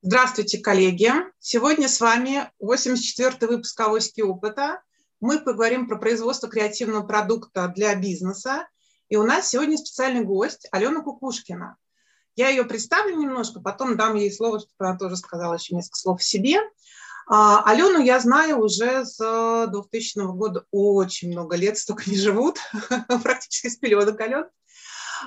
Здравствуйте, коллеги! Сегодня с вами 84-й выпуск «Авоськи опыта». Мы поговорим про производство креативного продукта для бизнеса. И у нас сегодня специальный гость Алена Кукушкина. Я ее представлю немножко, потом дам ей слово, чтобы она тоже сказала еще несколько слов о себе. А, Алену я знаю уже с 2000 года очень много лет, столько не живут, практически с пеленок Ален.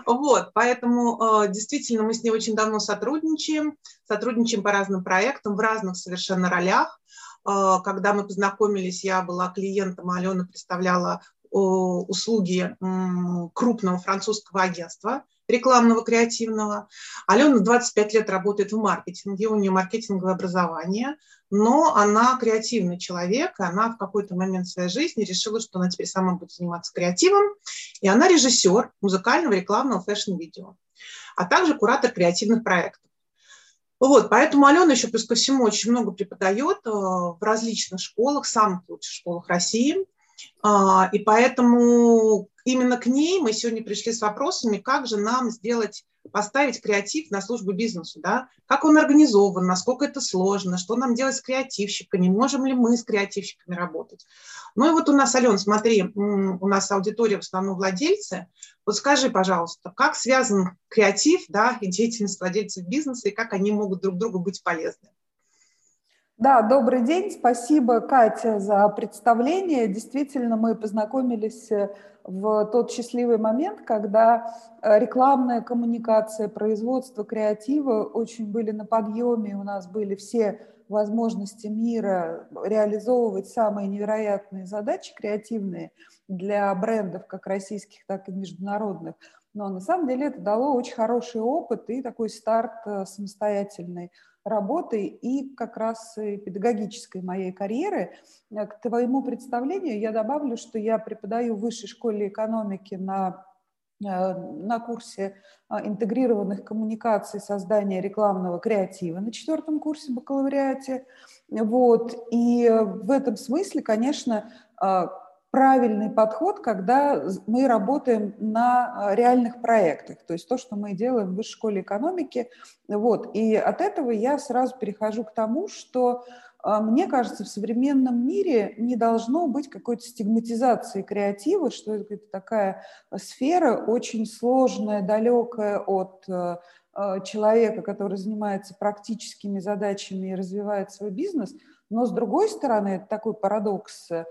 Вот, поэтому э, действительно мы с ней очень давно сотрудничаем, сотрудничаем по разным проектам в разных совершенно ролях. Э, когда мы познакомились, я была клиентом, а Алена представляла услуги крупного французского агентства рекламного, креативного. Алена 25 лет работает в маркетинге, у нее маркетинговое образование, но она креативный человек, и она в какой-то момент своей жизни решила, что она теперь сама будет заниматься креативом, и она режиссер музыкального рекламного фэшн-видео, а также куратор креативных проектов. Вот, поэтому Алена еще плюс ко всему очень много преподает э, в различных школах, самых лучших школах России – и поэтому именно к ней мы сегодня пришли с вопросами, как же нам сделать, поставить креатив на службу бизнесу, да? как он организован, насколько это сложно, что нам делать с креативщиками, можем ли мы с креативщиками работать. Ну и вот у нас, Ален, смотри, у нас аудитория в основном владельцы. Вот скажи, пожалуйста, как связан креатив да, и деятельность владельцев бизнеса, и как они могут друг другу быть полезны? Да, добрый день. Спасибо, Катя, за представление. Действительно, мы познакомились э, в тот счастливый момент, когда э, рекламная коммуникация, производство креатива очень были на подъеме. У нас были все возможности мира реализовывать самые невероятные задачи креативные для брендов, как российских, так и международных. Но на самом деле это дало очень хороший опыт и такой старт э, самостоятельной работы и как раз педагогической моей карьеры. Э, к твоему представлению я добавлю, что я преподаю в Высшей школе экономики на э, на курсе а, интегрированных коммуникаций создания рекламного креатива на четвертом курсе бакалавриате. Вот. И в этом смысле, конечно, а, правильный подход, когда мы работаем на а, реальных проектах, то есть то, что мы делаем в высшей школе экономики. Вот. И от этого я сразу перехожу к тому, что а, мне кажется, в современном мире не должно быть какой-то стигматизации креатива, что это такая сфера очень сложная, далекая от а, человека, который занимается практическими задачами и развивает свой бизнес. Но с другой стороны, это такой парадокс, а,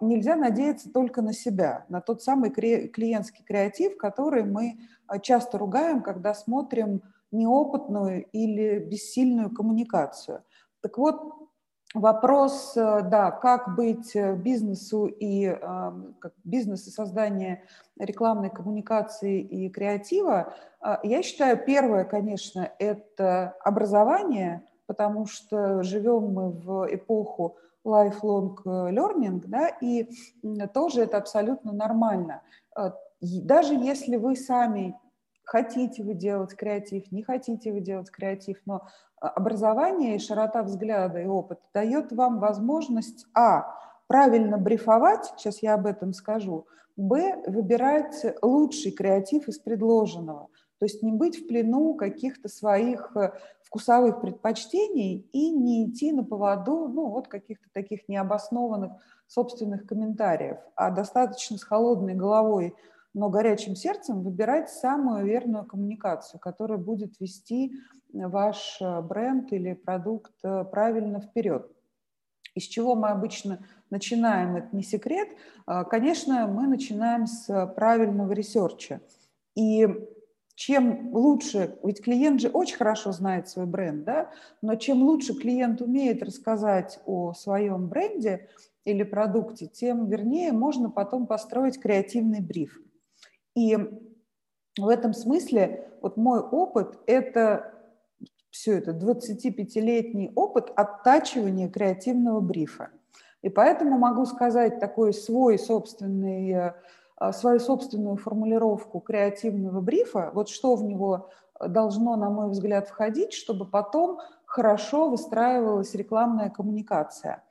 нельзя надеяться только на себя, на тот самый клиентский креатив, который мы а, часто ругаем, когда смотрим неопытную или бессильную коммуникацию. Так вот, вопрос, э, да, как быть э, бизнесу и а, как бизнес и создание рекламной коммуникации и креатива, я считаю, первое, конечно, это образование, потому что живем мы в эпоху lifelong э, learning, да, и тоже это абсолютно нормально. Э, даже если вы сами хотите вы делать креатив, не хотите вы делать креатив, но э, образование и широта взгляда и опыт дает вам возможность, а, правильно брифовать, сейчас я об этом скажу, б, выбирать лучший креатив из предложенного – то есть не быть в плену каких-то своих вкусовых предпочтений и не идти на поводу ну, вот каких-то таких необоснованных собственных комментариев, а достаточно с холодной головой, но горячим сердцем выбирать самую верную коммуникацию, которая будет вести ваш э, бренд или продукт э, правильно вперед. Из чего мы обычно начинаем, это не секрет. Конечно, мы начинаем с правильного ресерча. И чем лучше, ведь клиент же очень хорошо знает свой бренд, да, но чем лучше клиент умеет рассказать о своем бренде или продукте, тем вернее можно потом построить креативный бриф. И в этом смысле вот мой опыт – это все это 25-летний опыт оттачивания креативного брифа. И поэтому могу сказать такой свой собственный э, свою собственную формулировку креативного брифа, вот что в него должно, на мой взгляд, входить, чтобы потом хорошо выстраивалась рекламная коммуникация.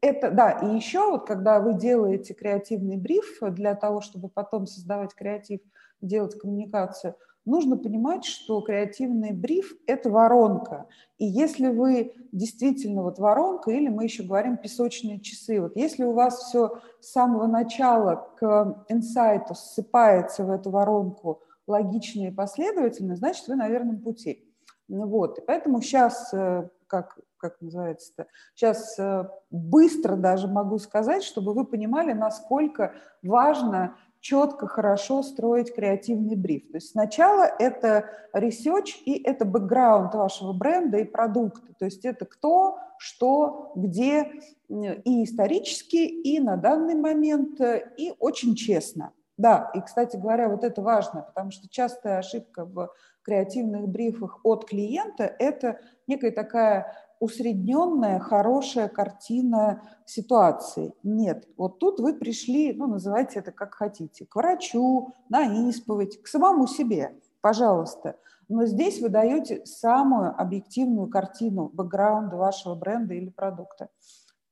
Это, да, и еще вот когда вы делаете креативный бриф для того, чтобы потом создавать креатив, делать коммуникацию, нужно понимать, что креативный бриф – это воронка. И если вы действительно вот воронка, или мы еще говорим песочные часы, вот если у вас все с самого начала к инсайту ссыпается в эту воронку логично и последовательно, значит, вы на верном пути. Ну вот, и поэтому сейчас, э, как, как называется-то, сейчас э, быстро даже могу сказать, чтобы вы понимали, насколько важно четко, хорошо строить креативный бриф. То есть сначала это research и это бэкграунд вашего бренда и продукта. То есть это кто, что, где и исторически, и на данный момент, и очень честно. Да, и, кстати говоря, вот это важно, потому что частая ошибка в креативных брифах от клиента – это некая такая усредненная, хорошая картина ситуации. Нет, вот тут вы пришли, ну, называйте это как хотите, к врачу, на исповедь, к самому себе, пожалуйста. Но здесь вы даете самую объективную картину бэкграунда вашего бренда или продукта.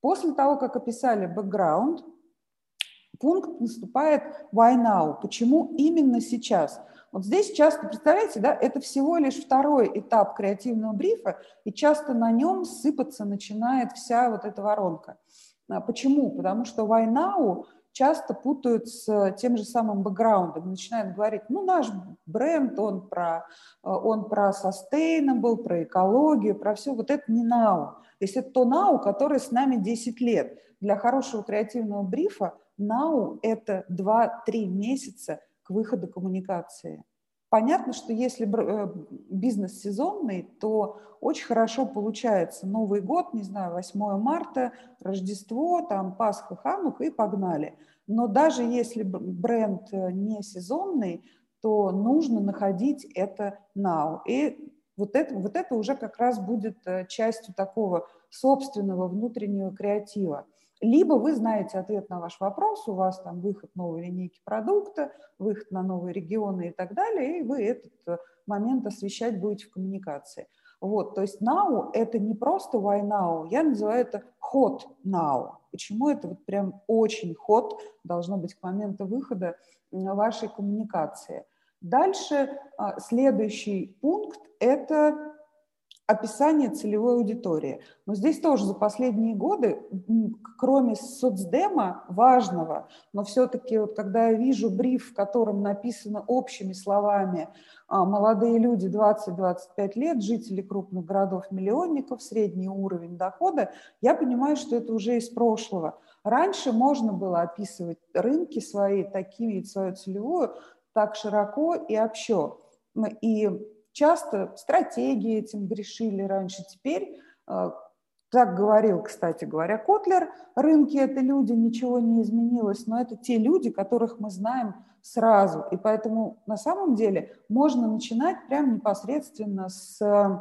После того, как описали бэкграунд, пункт наступает why now? Почему именно сейчас? Вот здесь часто, представляете, да, это всего лишь второй этап креативного брифа, и часто на нем сыпаться начинает вся вот эта воронка. А почему? Потому что now часто путают с тем же самым бэкграундом, начинают говорить, ну, наш бренд, он про, он про sustainable, про экологию, про все, вот это не now. То есть это то now, которое с нами 10 лет. Для хорошего креативного брифа now – это 2-3 месяца к выходу коммуникации. Понятно, что если э, бизнес сезонный, то очень хорошо получается Новый год, не знаю, 8 марта, Рождество, там Пасха, Ханук и погнали. Но даже если бренд э, не сезонный, то нужно находить это now. И вот это, вот это уже как раз будет э, частью такого собственного внутреннего креатива. Либо вы знаете ответ на ваш вопрос, у вас там выход новой линейки продукта, выход на новые регионы и так далее, и вы этот э, момент освещать будете в коммуникации. Вот, то есть now – это не просто why now, я называю это hot now. Почему это вот прям очень hot должно быть к моменту выхода вашей коммуникации. Дальше а, следующий пункт – это описание целевой аудитории. Но здесь тоже за последние годы, кроме соцдема важного, но все-таки вот когда я вижу бриф, в котором написано общими словами а, молодые люди 20-25 лет, жители крупных городов-миллионников, средний уровень дохода, я понимаю, что это уже из прошлого. Раньше можно было описывать рынки свои, такими, свою целевую, так широко и общо. И Часто стратегии этим грешили раньше. Теперь, э, так говорил, кстати говоря, Котлер, рынки – это люди, ничего не изменилось, но это те люди, которых мы знаем сразу. И поэтому на самом деле можно начинать прямо непосредственно с э,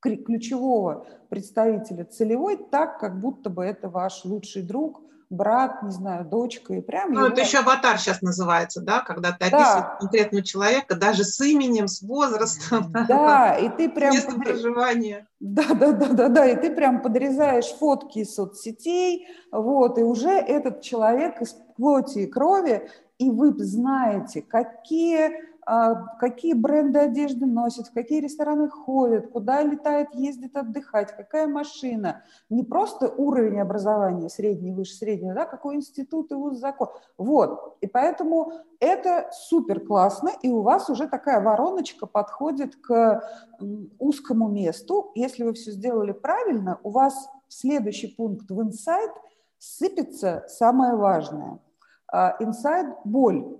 ключевого представителя целевой, так, как будто бы это ваш лучший друг – брат, не знаю, дочка, и прям... Ну, его... это еще аватар сейчас называется, да, когда ты описываешь да. конкретного человека, даже с именем, с возрастом. Да, и ты прям... Место под... проживания. Да, да, да, да, да, и ты прям подрезаешь фотки из соцсетей, вот, и уже этот человек из плоти и крови, и вы знаете, какие какие бренды одежды носят, в какие рестораны ходят, куда летает, ездит отдыхать, какая машина. Не просто уровень образования средний, выше среднего, да, какой институт и вуз закон. Вот. И поэтому это супер классно, и у вас уже такая вороночка подходит к узкому месту. Если вы все сделали правильно, у вас следующий пункт в инсайт сыпется самое важное. Инсайт – боль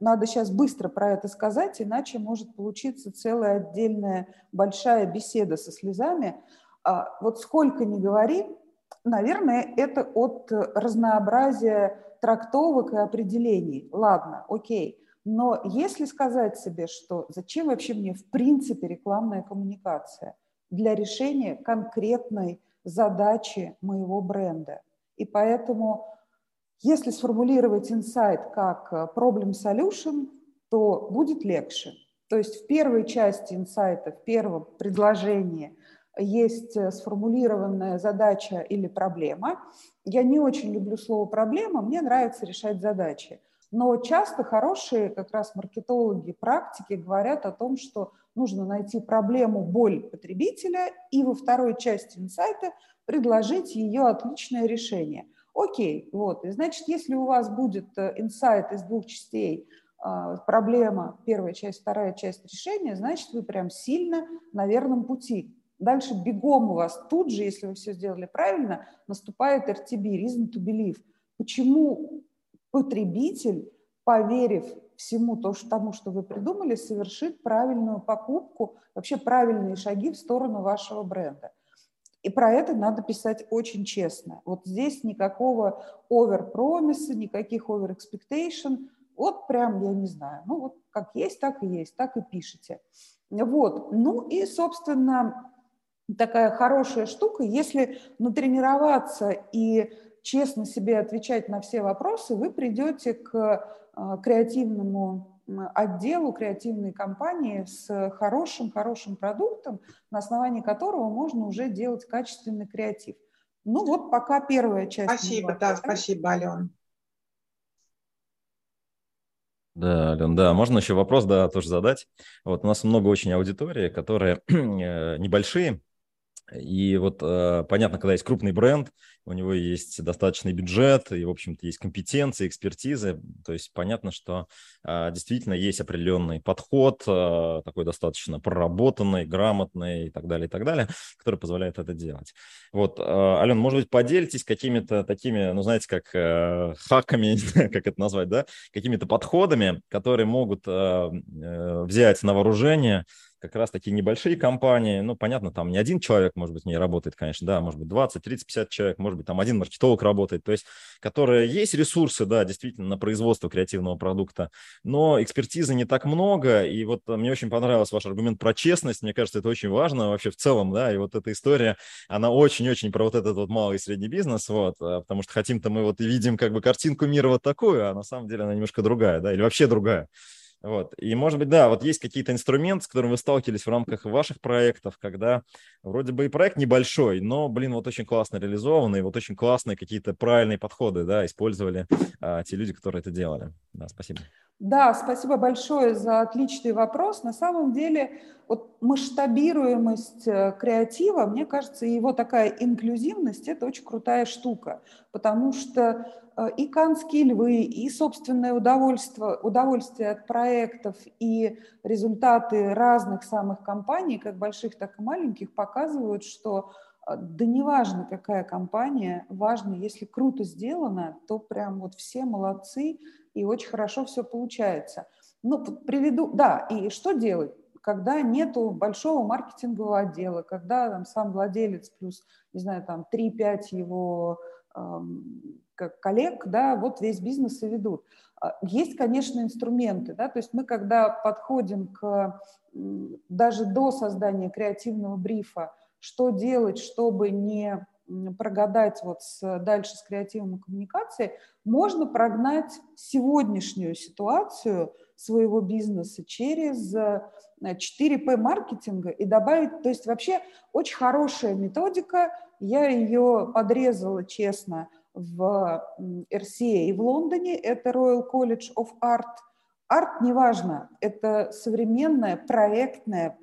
надо сейчас быстро про это сказать, иначе может получиться целая отдельная большая беседа со слезами. А вот сколько ни говори, наверное, это от разнообразия трактовок и определений. Ладно, окей. Но если сказать себе, что зачем вообще мне в принципе рекламная коммуникация для решения конкретной задачи моего бренда. И поэтому если сформулировать инсайт как э, problem solution, то будет легче. То есть в первой части инсайта, в первом предложении есть э, сформулированная задача или проблема. Я не очень люблю слово «проблема», мне нравится решать задачи. Но часто хорошие как раз маркетологи, практики говорят о том, что нужно найти проблему, боль потребителя и во второй части инсайта предложить ее отличное решение. Окей, вот, и значит, если у вас будет э, инсайт из двух частей, а, проблема, первая часть, вторая часть решения, значит, вы прям сильно на верном пути. Дальше бегом у вас тут же, если вы все сделали правильно, наступает RTB, reason to believe. Почему потребитель, поверив всему тому, что вы придумали, совершит правильную покупку, вообще правильные шаги в сторону вашего бренда. И про это надо писать очень честно. Вот здесь никакого over-промиса, никаких over-expectation. Вот прям, я не знаю, ну вот как есть, так и есть, так и пишите. Вот. Ну и, собственно, такая хорошая штука, если натренироваться и честно себе отвечать на все вопросы, вы придете к а, креативному отделу креативной компании с хорошим-хорошим продуктом, на основании которого можно уже делать качественный креатив. Ну вот пока первая часть. Спасибо, да, спасибо, Ален. Да, Ален, да, можно еще вопрос, да, тоже задать. Вот у нас много очень аудитории, которые э, небольшие, и вот э, понятно, когда есть крупный бренд, у него есть достаточный бюджет, и, в общем-то, есть компетенции, экспертизы. То есть понятно, что э, действительно есть определенный подход, э, такой достаточно проработанный, грамотный и так далее, и так далее, который позволяет это делать. Вот, Ален, может быть, поделитесь какими-то такими, ну, знаете, как хаками, как это назвать, да, какими-то подходами, которые могут взять на вооружение как раз такие небольшие компании, ну, понятно, там не один человек, может быть, в ней работает, конечно, да, может быть, 20, 30, 50 человек, может быть, там один маркетолог работает, то есть, которые есть ресурсы, да, действительно, на производство креативного продукта, но экспертизы не так много, и вот мне очень понравился ваш аргумент про честность, мне кажется, это очень важно вообще в целом, да, и вот эта история, она очень-очень про вот этот вот малый и средний бизнес, вот, э, потому что хотим-то мы вот и видим как бы картинку мира вот такую, а на самом деле она немножко другая, да, или вообще другая. Вот. И, может быть, да, вот есть какие-то инструменты, с которыми вы сталкивались в рамках ваших проектов, когда вроде бы и проект небольшой, но, блин, вот очень классно реализованный, вот очень классные какие-то правильные подходы, да, использовали а, те люди, которые это делали. Да, спасибо. Да, спасибо большое за отличный вопрос. На самом деле, вот масштабируемость э, креатива, мне кажется, его такая инклюзивность – это очень крутая штука, потому что э, и канские львы, и собственное удовольствие, удовольствие от проектов, и результаты разных самых компаний, как больших, так и маленьких, показывают, что э, да не важно, какая компания, важно, если круто сделано, то прям вот все молодцы, и очень хорошо все получается. Ну, приведу, да, и что делать? когда нету большого маркетингового отдела, когда там сам владелец плюс, не знаю, там 3-5 его эм, коллег, да, вот весь бизнес и ведут. А, есть, конечно, инструменты, да, то есть мы, когда подходим к даже до создания креативного брифа, что делать, чтобы не прогадать вот с, дальше с креативной коммуникацией, можно прогнать сегодняшнюю ситуацию своего бизнеса через 4P э, маркетинга и добавить, то есть вообще очень хорошая методика, я ее подрезала честно в RCA и в Лондоне, это Royal College of Art. Арт неважно, это современная проектная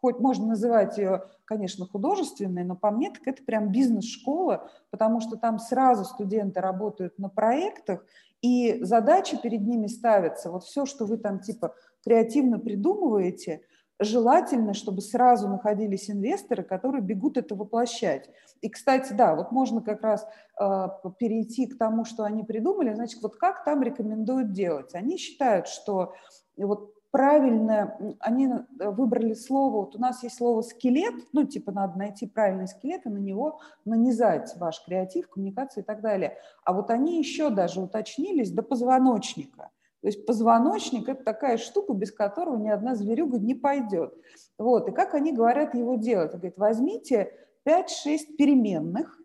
хоть можно называть ее, конечно, художественной, но по мне так это прям бизнес-школа, потому что там сразу студенты работают на проектах, и задачи перед ними ставятся. Вот все, что вы там типа креативно придумываете, желательно, чтобы сразу находились инвесторы, которые бегут это воплощать. И, кстати, да, вот можно как раз э, перейти к тому, что они придумали. Значит, вот как там рекомендуют делать? Они считают, что вот правильно, они выбрали слово, вот у нас есть слово скелет, ну, типа надо найти правильный скелет и на него нанизать ваш креатив, коммуникацию и так далее. А вот они еще даже уточнились до позвоночника. То есть позвоночник – это такая штука, без которого ни одна зверюга не пойдет. Вот. И как они говорят его делать? Они говорят, возьмите 5-6 переменных,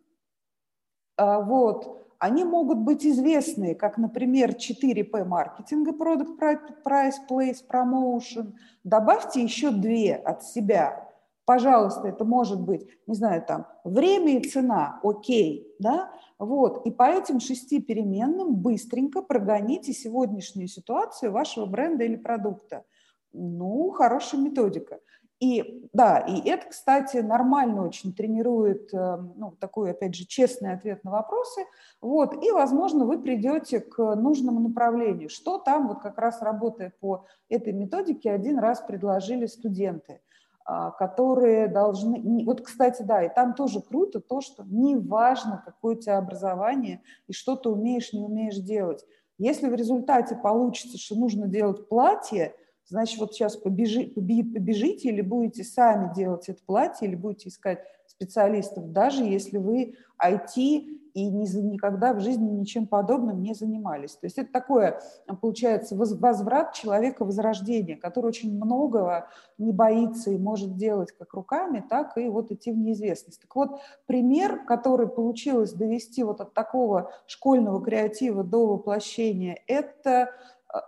а, вот, они могут быть известны, как, например, 4P маркетинга, Product Price, Place, Promotion. Добавьте еще две от себя. Пожалуйста, это может быть, не знаю, там, время и цена, окей, да, вот. И по этим шести переменным быстренько прогоните сегодняшнюю ситуацию вашего бренда или продукта. Ну, хорошая методика. И да, и это, кстати, нормально очень тренирует, э, ну, такой, опять же, честный ответ на вопросы. Вот, и, возможно, вы придете к нужному направлению. Что там, вот как раз работая по этой методике, один раз предложили студенты, а, которые должны... Вот, кстати, да, и там тоже круто то, что неважно, какое у тебя образование и что ты умеешь, не умеешь делать. Если в результате получится, что нужно делать платье – значит, вот сейчас побежи, побежите или будете сами делать это платье, или будете искать специалистов, даже если вы IT и никогда в жизни ничем подобным не занимались. То есть это такое, получается, возврат человека возрождения, который очень многого не боится и может делать как руками, так и вот идти в неизвестность. Так вот, пример, который получилось довести вот от такого школьного креатива до воплощения, это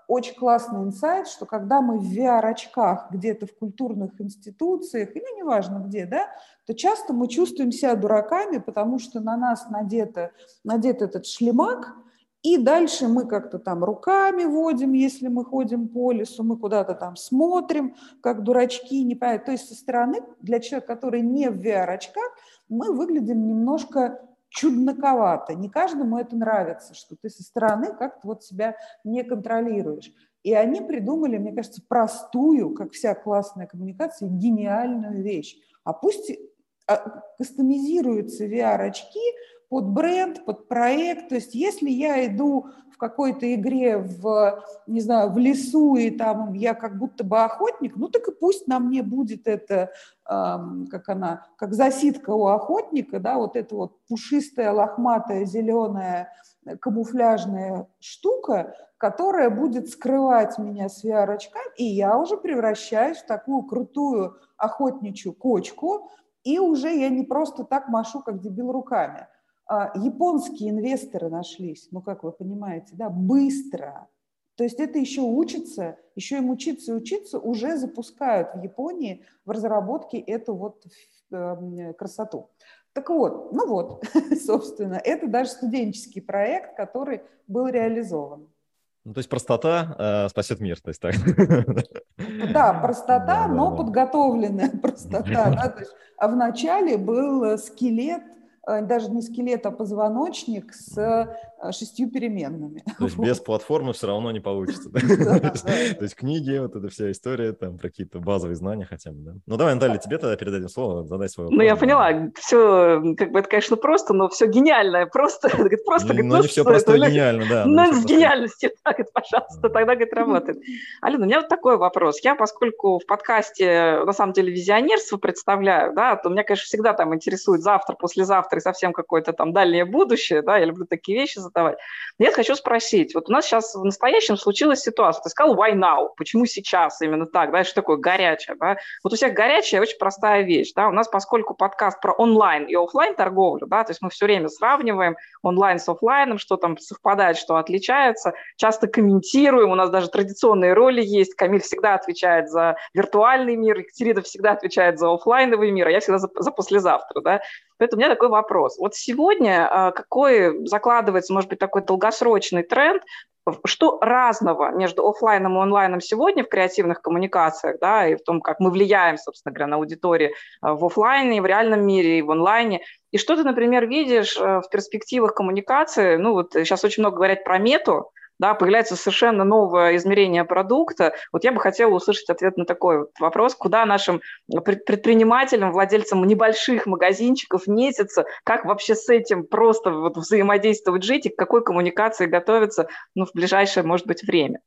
очень классный инсайт, что когда мы в VR-очках где-то в культурных институциях, или неважно где, да, то часто мы чувствуем себя дураками, потому что на нас надето, надет этот шлемак, и дальше мы как-то там руками водим, если мы ходим по лесу, мы куда-то там смотрим, как дурачки, не понятно. То есть со стороны, для человека, который не в VR-очках, мы выглядим немножко чудноковато. Не каждому это нравится, что ты со стороны как-то вот себя не контролируешь. И они придумали, мне кажется, простую, как вся классная коммуникация, гениальную вещь. А пусть а, кастомизируются VR-очки под бренд, под проект. То есть если я иду в какой-то игре в, не знаю, в лесу, и там я как будто бы охотник, ну так и пусть на мне будет это, эм, как она, как засидка у охотника, да, вот эта вот пушистая, лохматая, зеленая, камуфляжная штука, которая будет скрывать меня с VR-очками, и я уже превращаюсь в такую крутую охотничью кочку, и уже я не просто так машу, как дебил руками – японские инвесторы нашлись, ну, как вы понимаете, да, быстро. То есть это еще учится, еще им учиться и учиться, уже запускают в Японии в разработке эту вот эм, красоту. Так вот, ну вот, собственно, это даже студенческий проект, который был реализован. Ну, то есть простота э, спасет мир, то есть так. Да, простота, да, но да, подготовленная простота. Да, то есть, а вначале был скелет Э, даже не скелет, а позвоночник с э, шестью переменными. То есть без платформы все равно не получится. То есть книги, вот эта вся история, там про какие-то базовые знания хотя бы, да? Ну давай, Наталья, тебе тогда передадим слово, задай свой вопрос. Ну я поняла, все, как бы это, конечно, просто, но все гениальное, просто, просто. Ну не все просто гениально, да. Ну с гениальностью, так, пожалуйста, тогда, говорит, работает. Алина, у меня вот такой вопрос. Я, поскольку в подкасте, на самом деле, визионерство представляю, да, то меня, конечно, всегда там интересует завтра, послезавтра, и совсем какое-то там дальнее будущее, да, я люблю такие вещи задавать. Я хочу спросить, вот у нас сейчас в настоящем случилась ситуация, ты сказал why now, почему сейчас именно так, да, что такое горячее, да? Вот у всех горячая очень простая вещь, да, у нас поскольку подкаст про онлайн и офлайн торговлю, да, то есть мы все время сравниваем онлайн с офлайном, что там совпадает, что отличается, часто комментируем, у нас даже традиционные роли есть, Камиль всегда отвечает за виртуальный мир, Екатерина всегда отвечает за офлайновый мир, а я всегда за, за послезавтра, да, Поэтому у меня такой вопрос. Вот сегодня а, какой закладывается, может быть, такой долгосрочный тренд, что разного между офлайном и онлайном сегодня в креативных коммуникациях, да, и в том, как мы влияем, собственно говоря, на аудиторию а, в офлайне, в реальном мире, и в онлайне. И что ты, например, видишь а, в перспективах коммуникации? Ну, вот сейчас очень много говорят про мету, да, появляется совершенно новое измерение продукта. Вот я бы хотела услышать ответ на такой вот вопрос, куда нашим предпринимателям, владельцам небольших магазинчиков месяца, как вообще с этим просто вот взаимодействовать, жить и к какой коммуникации готовиться ну, в ближайшее, может быть, время?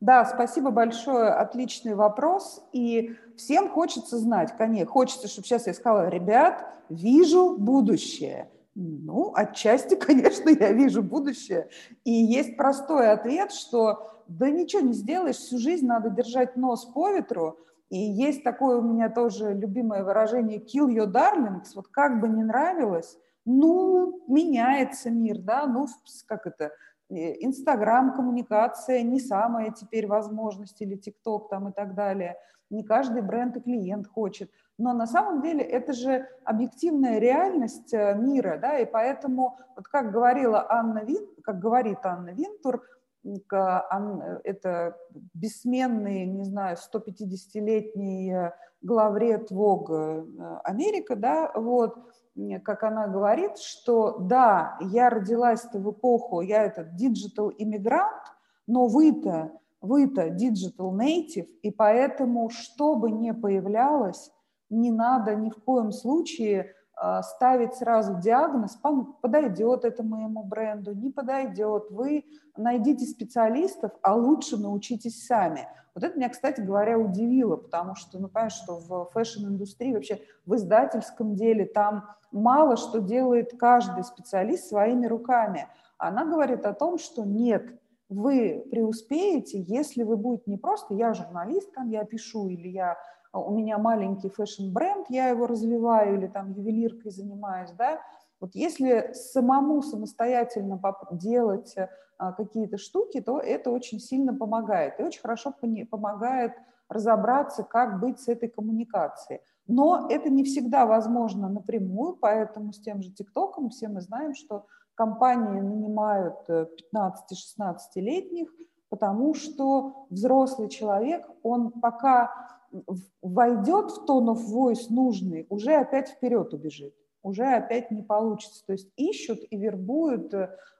Да, спасибо большое, отличный вопрос. И всем хочется знать, конечно, хочется, чтобы сейчас я сказала, ребят, вижу будущее – ну, отчасти, конечно, я вижу будущее. И есть простой ответ, что да ничего не сделаешь, всю жизнь надо держать нос по ветру. И есть такое у меня тоже любимое выражение «kill your darlings», вот как бы не нравилось, ну, меняется мир, да, ну, как это, э, Инстаграм, коммуникация, не самая теперь возможность, или ТикТок там и так далее. не каждый бренд и клиент хочет. Но на самом деле это же объективная реальность э, мира, да, и поэтому, вот как говорила Анна Вин, как говорит Анна Винтур, это бессменный, не знаю, 150-летний э, главред ВОГ э, Америка, да, вот, как она говорит, что да, я родилась-то в эпоху, я этот digital immigrant, но вы-то, вы-то digital native, и поэтому, что бы ни появлялось, не надо ни в коем случае а, ставить сразу диагноз, подойдет это моему бренду, не подойдет. Вы найдите специалистов, а лучше научитесь сами. Вот это меня, кстати говоря, удивило, потому что, ну, понимаешь, что в фэшн-индустрии, вообще в издательском деле, там мало что делает каждый специалист своими руками. Она говорит о том, что нет, вы преуспеете, если вы будете не просто «я журналист, там я пишу» или «я у меня маленький фэшн-бренд, я его развиваю или там ювелиркой занимаюсь, да, вот если самому самостоятельно делать а, какие-то штуки, то это очень сильно помогает и очень хорошо помогает разобраться, как быть с этой коммуникацией. Но это не всегда возможно напрямую, поэтому с тем же ТикТоком все мы знаем, что компании нанимают 15-16-летних, э, потому что взрослый человек, он пока войдет в tone of voice нужный, уже опять вперед убежит, уже опять не получится. То есть ищут и вербуют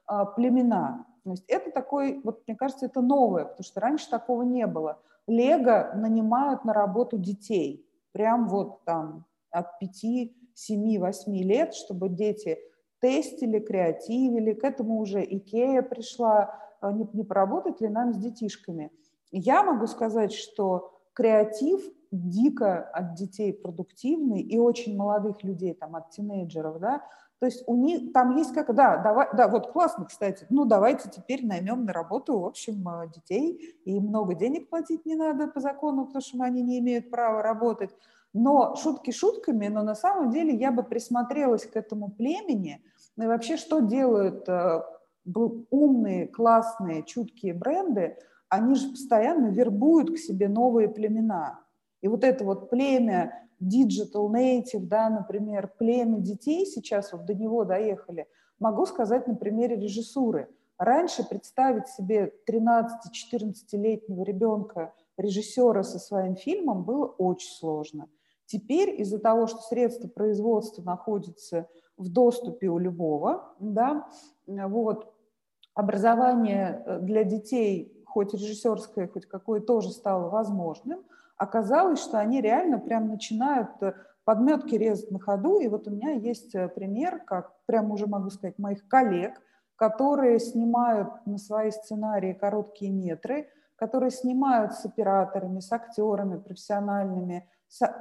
а, племена. То есть это такой, вот мне кажется, это новое, потому что раньше такого не было. Лего нанимают на работу детей, прям вот там от 5, 7, 8 лет, чтобы дети тестили, креативили. К этому уже Икея пришла, а, не, не поработать ли нам с детишками. Я могу сказать, что креатив дико от детей продуктивный и очень молодых людей, там, от тинейджеров, да, то есть у них там есть как, да, давай, да, вот классно, кстати, ну давайте теперь наймем на работу, в общем, э, детей, и много денег платить не надо по закону, потому что они не имеют права работать. Но шутки шутками, но на самом деле я бы присмотрелась к этому племени, ну и вообще, что делают э, умные, классные, чуткие бренды, они же постоянно вербуют к себе новые племена. И вот это вот племя digital native, да, например, племя детей, сейчас вот до него доехали, могу сказать на примере режиссуры. Раньше представить себе 13-14-летнего ребенка, режиссера со своим фильмом было очень сложно. Теперь из-за того, что средства производства находятся в доступе у любого, да, вот, образование э, для детей хоть режиссерское, хоть какое тоже стало возможным, оказалось, что они реально прям начинают э, подметки резать на ходу. И вот у меня есть э, пример, как прям уже могу сказать, моих коллег, которые снимают на свои сценарии короткие метры, которые снимают с операторами, с актерами профессиональными,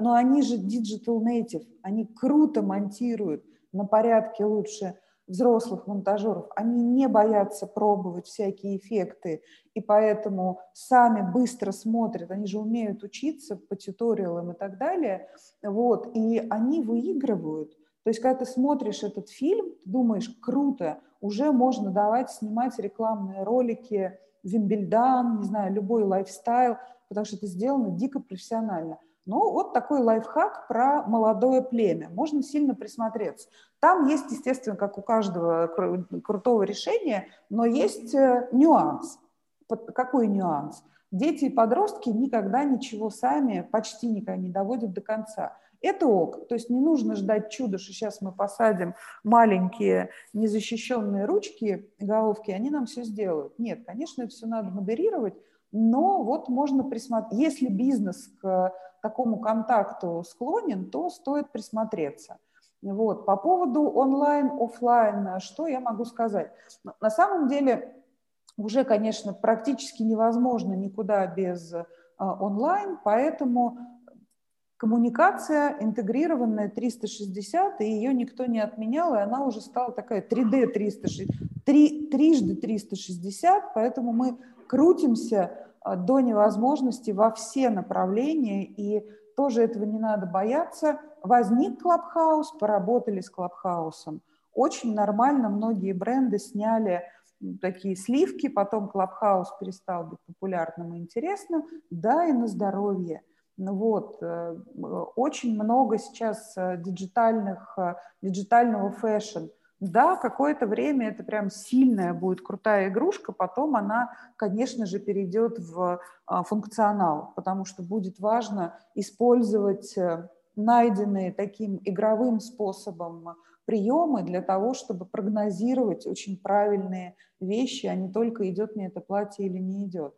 но они же digital native, они круто монтируют на порядке лучше – взрослых монтажеров, они не боятся пробовать всякие эффекты, и поэтому сами быстро смотрят, они же умеют учиться по туториалам и так далее, вот, и они выигрывают. То есть, когда ты смотришь этот фильм, ты думаешь, круто, уже можно давать снимать рекламные ролики, Вимбельдан, не знаю, любой лайфстайл, потому что это сделано дико профессионально. Ну, вот такой лайфхак про молодое племя. Можно сильно присмотреться. Там есть, естественно, как у каждого крутого решения, но есть э, нюанс. Какой нюанс? Дети и подростки никогда ничего сами почти никогда не доводят до конца. Это ок. То есть не нужно ждать чуда, что сейчас мы посадим маленькие незащищенные ручки, головки, они нам все сделают. Нет, конечно, это все надо модерировать, но вот можно присмотреть. Если бизнес к такому контакту склонен, то стоит присмотреться. Вот. По поводу онлайн, офлайн, что я могу сказать? На самом деле уже, конечно, практически невозможно никуда без а, онлайн, поэтому коммуникация интегрированная 360, и ее никто не отменял, и она уже стала такая 3D 360, 3, трижды 360, поэтому мы крутимся а, до невозможности во все направления, и тоже этого не надо бояться. Возник Клабхаус, поработали с Клабхаусом. Очень нормально многие бренды сняли такие сливки, потом Клабхаус перестал быть популярным и интересным, да, и на здоровье. Ну вот. Очень много сейчас диджитальных, диджитального фэшн. Да, какое-то время это прям сильная будет крутая игрушка, потом она, конечно же, перейдет в функционал, потому что будет важно использовать найденные таким игровым способом приемы для того, чтобы прогнозировать очень правильные вещи, а не только идет мне это платье или не идет.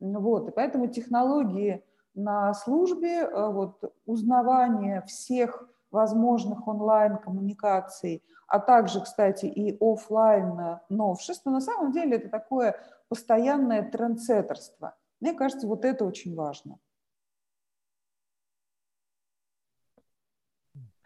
Вот. И поэтому технологии на службе, э, вот, узнавание всех возможных онлайн-коммуникаций, а также, кстати, и офлайн новшеств, но на самом деле это такое постоянное трендсеттерство. Мне кажется, вот это очень важно.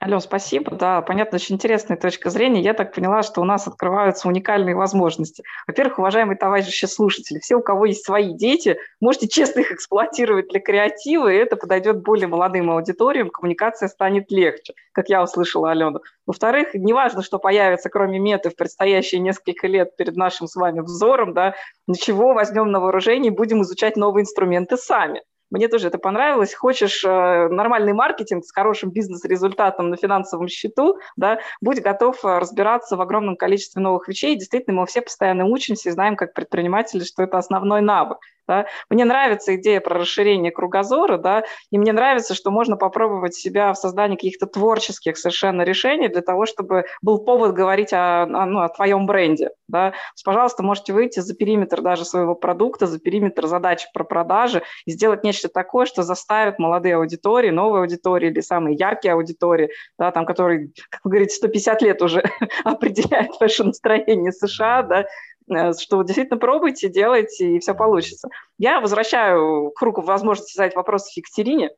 Алло, спасибо. Да, понятно, очень интересная точка зрения. Я так поняла, что у нас открываются уникальные возможности. Во-первых, уважаемые товарищи слушатели, все, у кого есть свои дети, можете честно их эксплуатировать для креатива, и это подойдет более молодым аудиториям, коммуникация станет легче, как я услышала Алену. Во-вторых, неважно, что появится, кроме меты, в предстоящие несколько лет перед нашим с вами взором, да, ничего, возьмем на вооружение и будем изучать новые инструменты сами. Мне тоже это понравилось. Хочешь э, нормальный маркетинг с хорошим бизнес-результатом на финансовом счету, да, будь готов э, разбираться в огромном количестве новых вещей. Действительно, мы все постоянно учимся и знаем, как предприниматели, что это основной навык. Да. Мне нравится идея про расширение кругозора, да, и мне нравится, что можно попробовать себя в создании каких-то творческих совершенно решений для того, чтобы был повод говорить о, о, ну, о твоем бренде. Да. Пожалуйста, можете выйти за периметр даже своего продукта, за периметр задач про продажи и сделать нечто такое, что заставит молодые аудитории, новые аудитории или самые яркие аудитории, да, там, которые, как вы говорите, 150 лет уже определяют фэшн-настроение США, да, Э, что действительно пробуйте, делайте, и все получится. Я возвращаю круг возможности задать вопросы Екатерине.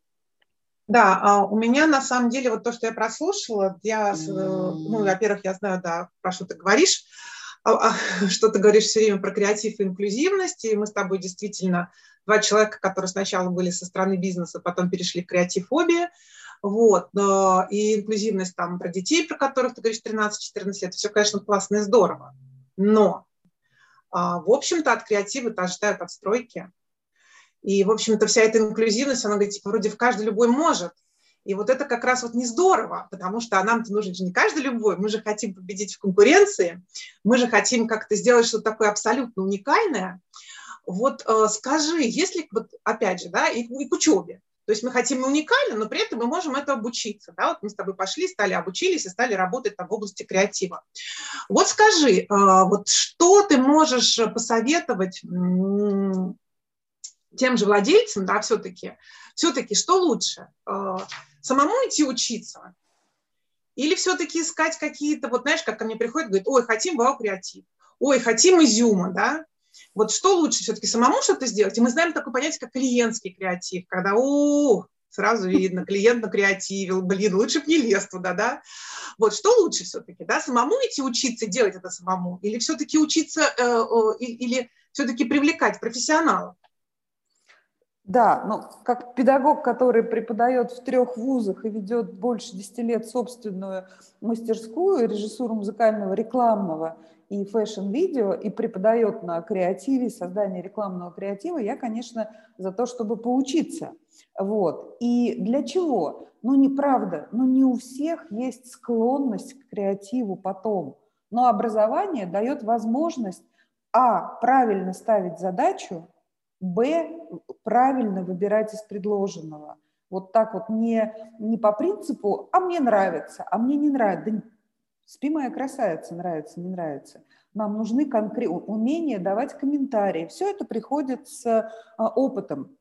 Да, а у меня на самом деле вот то, что я прослушала, я, э, ну, во-первых, я знаю, да, про что ты говоришь, а, а, что ты говоришь все время про креатив и инклюзивность, и мы с тобой действительно два человека, которые сначала были со стороны бизнеса, потом перешли в креатив обе, вот, и инклюзивность там про детей, про которых ты говоришь 13-14 лет, все, конечно, классно и здорово, но в общем-то, от креатива-то ожидают отстройки. И, в общем-то, вся эта инклюзивность, она говорит, типа, вроде в каждый любой может. И вот это как раз вот не здорово, потому что нам-то нужен же не каждый любой, мы же хотим победить в конкуренции, мы же хотим как-то сделать что-то такое абсолютно уникальное. Вот э, скажи, если, вот опять же, да, и, и к учебе, то есть мы хотим уникально, но при этом мы можем это обучиться. Да? Вот мы с тобой пошли, стали обучились и стали работать там в области креатива. Вот скажи, а, вот что ты можешь посоветовать тем же владельцам, да, все-таки, все-таки что лучше, а, самому идти учиться или все-таки искать какие-то, вот знаешь, как ко мне приходят, говорят, ой, хотим вау-креатив, ой, хотим изюма, да, вот что лучше все-таки самому что-то сделать? И мы знаем такое понятие, как клиентский креатив, когда у сразу видно, клиент накреативил, блин, лучше бы не лез туда, да? Вот что лучше все-таки, да, самому идти учиться делать это самому, или все-таки учиться, э, или все-таки привлекать профессионалов? Да, ну, как педагог, который преподает в трех вузах и ведет больше 10 лет собственную мастерскую, режиссуру музыкального, рекламного и фэшн-видео, и преподает на креативе, создании рекламного креатива, я, конечно, за то, чтобы поучиться. Вот. И для чего? Ну, неправда, ну, не у всех есть склонность к креативу потом. Но образование дает возможность, а, правильно ставить задачу, б, правильно выбирать из предложенного. Вот так вот не, не по принципу «а мне нравится», «а мне не нравится». Да Спи, моя красавица, нравится, не нравится. Нам нужны конкрет... умения давать комментарии. Все это приходит с а, опытом.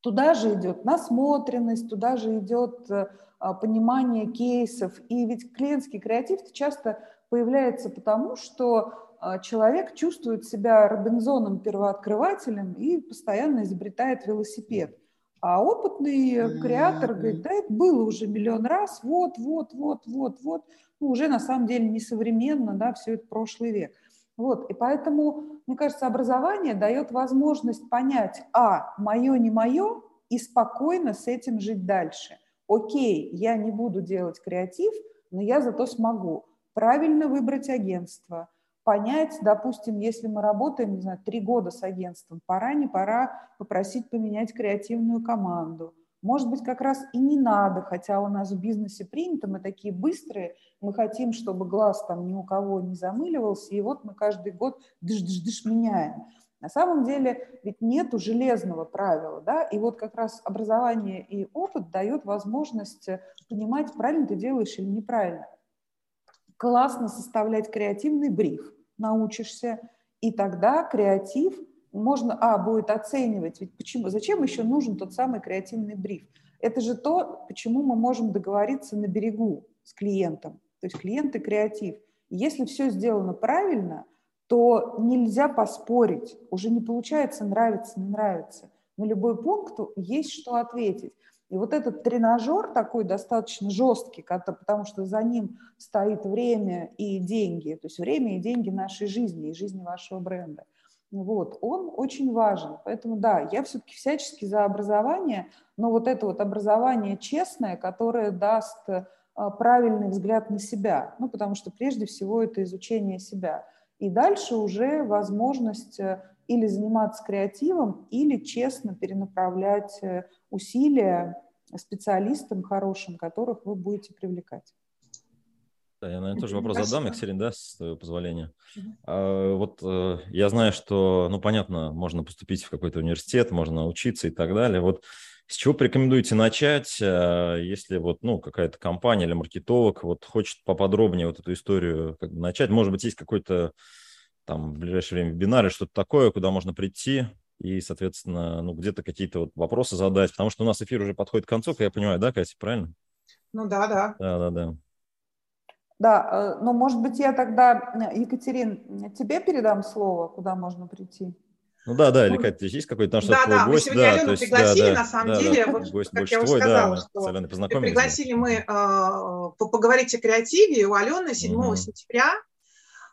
Туда же идет насмотренность, туда же идет а, понимание кейсов. И ведь клиентский креатив часто появляется потому, что а, человек чувствует себя Робинзоном первооткрывателем и постоянно изобретает велосипед. А опытный креатор говорит, да, это было уже миллион раз, вот, вот, вот, вот, вот ну, уже на самом деле несовременно, да, все это прошлый век. Вот, и поэтому, мне кажется, образование дает возможность понять, а, мое, не мое, и спокойно с этим жить дальше. Окей, я не буду делать креатив, но я зато смогу правильно выбрать агентство, понять, допустим, если мы работаем, не знаю, три года с агентством, пора, не пора попросить поменять креативную команду, Может быть, как раз и не надо, хотя у нас в бизнесе принято, мы такие быстрые, мы хотим, чтобы глаз там ни у кого не замыливался, и вот мы каждый год дыш-дыш-дыш меняем. На самом деле ведь нету железного правила, да, и вот как раз образование и опыт дает возможность понимать, правильно ты делаешь или неправильно. Классно составлять креативный бриф, научишься, и тогда креатив можно, а, будет оценивать, ведь почему, зачем еще нужен тот самый креативный бриф? Это же то, почему мы можем договориться на берегу с клиентом, то есть клиент и креатив. Если все сделано правильно, то нельзя поспорить, уже не получается нравится, не нравится. На любой пункт есть что ответить. И вот этот тренажер такой достаточно жесткий, потому что за ним стоит время и деньги, то есть время и деньги нашей жизни и жизни вашего бренда. Вот, он очень важен. Поэтому да, я все-таки всячески за образование, но вот это вот образование честное, которое даст а, правильный взгляд на себя, ну, потому что прежде всего это изучение себя – и дальше уже возможность э, или заниматься креативом, или честно перенаправлять э, усилия специалистам хорошим, которых вы будете привлекать. Да, я, наверное, тоже вопрос задам, Екатерин, да, с твоего позволения. Угу. А, вот э, я знаю, что, ну, понятно, можно поступить в какой-то университет, можно учиться и так далее. Вот с чего порекомендуете начать, э, если вот, ну, какая-то компания или маркетолог вот хочет поподробнее вот эту историю как бы начать? Может быть, есть какой-то там в ближайшее время вебинар или что-то такое, куда можно прийти и, соответственно, ну, где-то какие-то вот вопросы задать, потому что у нас эфир уже подходит к концу, как я понимаю, да, Катя, правильно? Ну да, да. Да, да, да. Да, э, но, может быть, я тогда, Екатерин, тебе передам слово, куда можно прийти? Ну да, да, или Катя, есть какой-то наш да, твой да, гость? Мы сегодня да, Алену есть, пригласили, да, на самом да, деле, да, вот, гость как больше я уже твой, сказала, да, что с Аленой пригласили мы э, поговорить о креативе у Алены 7 угу. сентября э,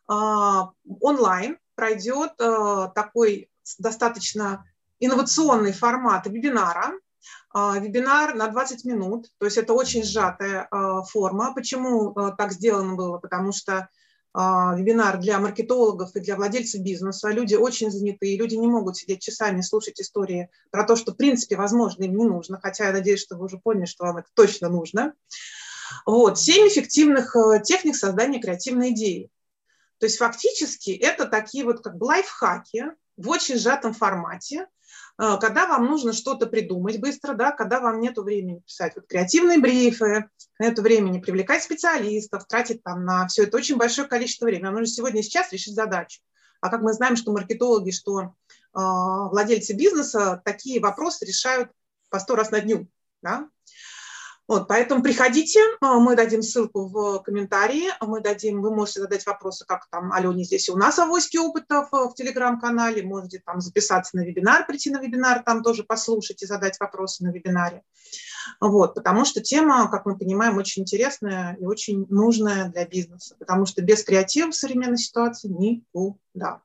онлайн пройдет э, такой достаточно инновационный формат вебинара, э, вебинар на 20 минут, то есть это очень сжатая э, форма. Почему э, так сделано было? Потому что а, вебинар для маркетологов и для владельцев бизнеса. Люди очень заняты, люди не могут сидеть часами слушать истории про то, что в принципе, возможно, им не нужно, хотя я надеюсь, что вы уже поняли, что вам это точно нужно. Вот. Семь эффективных э, техник создания креативной идеи. То есть фактически это такие вот как бы лайфхаки в очень сжатом формате, а, когда вам нужно что-то придумать быстро, да, когда вам нет времени писать вот креативные брифы, нет времени привлекать специалистов, тратить там на все это очень большое количество времени. Вам нужно сегодня сейчас решить задачу. А как мы знаем, что маркетологи, что э, владельцы бизнеса такие вопросы решают по сто раз на дню. Да? Вот, поэтому приходите, а, мы дадим ссылку в комментарии, мы дадим, вы можете задать вопросы, как там Алене здесь у нас авоськи опытов в телеграм-канале, можете там записаться на вебинар, прийти на вебинар, там тоже послушать и задать вопросы на вебинаре. Вот, потому что тема, как мы понимаем, очень интересная и очень нужная для бизнеса, потому что без креатива в современной ситуации никуда.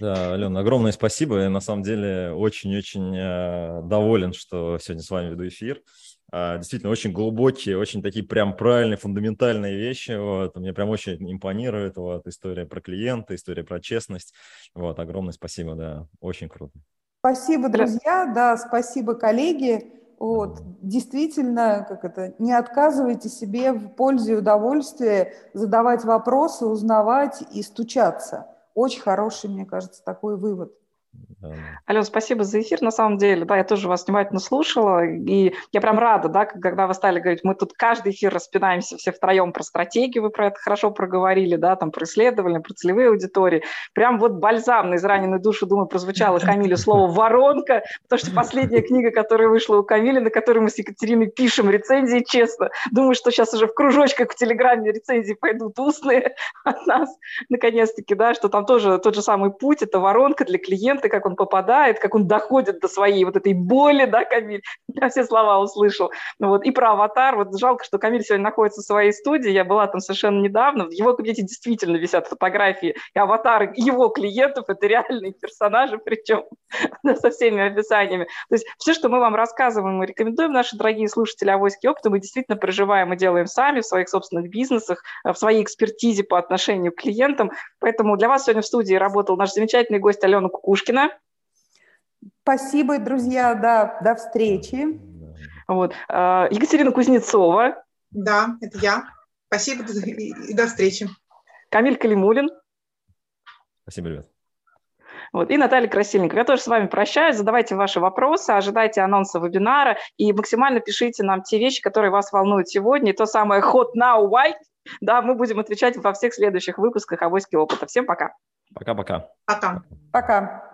Да, Алена, огромное спасибо. Я на самом деле очень-очень э, доволен, что сегодня с вами веду эфир. А, действительно очень глубокие, очень такие прям правильные, фундаментальные вещи. Вот. Мне прям очень импонирует вот, история про клиента, история про честность. Вот, огромное спасибо, да, очень круто. Спасибо, друзья, да, спасибо, коллеги. Вот, действительно, как это, не отказывайте себе в пользу и удовольствии задавать вопросы, узнавать и стучаться. Очень хороший, мне кажется, такой вывод. Алена, спасибо за эфир, на самом деле, да, я тоже вас внимательно слушала, и я прям рада, да, когда вы стали говорить, мы тут каждый эфир распинаемся все втроем про стратегию, вы про это хорошо проговорили, да, там про исследования, про целевые аудитории, прям вот бальзам на израненную душу, думаю, прозвучало Камиле слово «воронка», потому что последняя книга, которая вышла у Камили, на которой мы с Екатериной пишем рецензии, честно, думаю, что сейчас уже в кружочках в Телеграме рецензии пойдут устные от нас, наконец-таки, да, что там тоже тот же самый путь, это воронка для клиента, как он он попадает, как он доходит до своей вот этой боли, да, Камиль? Я все слова услышал. Ну, вот. И про «Аватар». Вот жалко, что Камиль сегодня находится в своей студии. Я была там совершенно недавно. В его кабинете действительно висят фотографии и аватары его клиентов. Это реальные персонажи, причем со всеми описаниями. То есть все, что мы вам рассказываем, мы рекомендуем, наши дорогие слушатели Авоськи опыта, мы действительно проживаем и делаем сами в своих собственных бизнесах, в своей экспертизе по отношению к клиентам. Поэтому для вас сегодня в студии работал наш замечательный гость Алена Кукушкина. Спасибо, друзья, да, до встречи. Вот. А, Екатерина Кузнецова. Да, это я. Спасибо и до встречи. Камиль Калимулин. Спасибо, ребят. Вот. И Наталья Красильникова. Я тоже с вами прощаюсь. Задавайте ваши вопросы, ожидайте анонса вебинара и максимально пишите нам те вещи, которые вас волнуют сегодня. И то самое hot now white. Да, мы будем отвечать во всех следующих выпусках авоськи опыта. Всем пока. Пока-пока. Пока. Пока.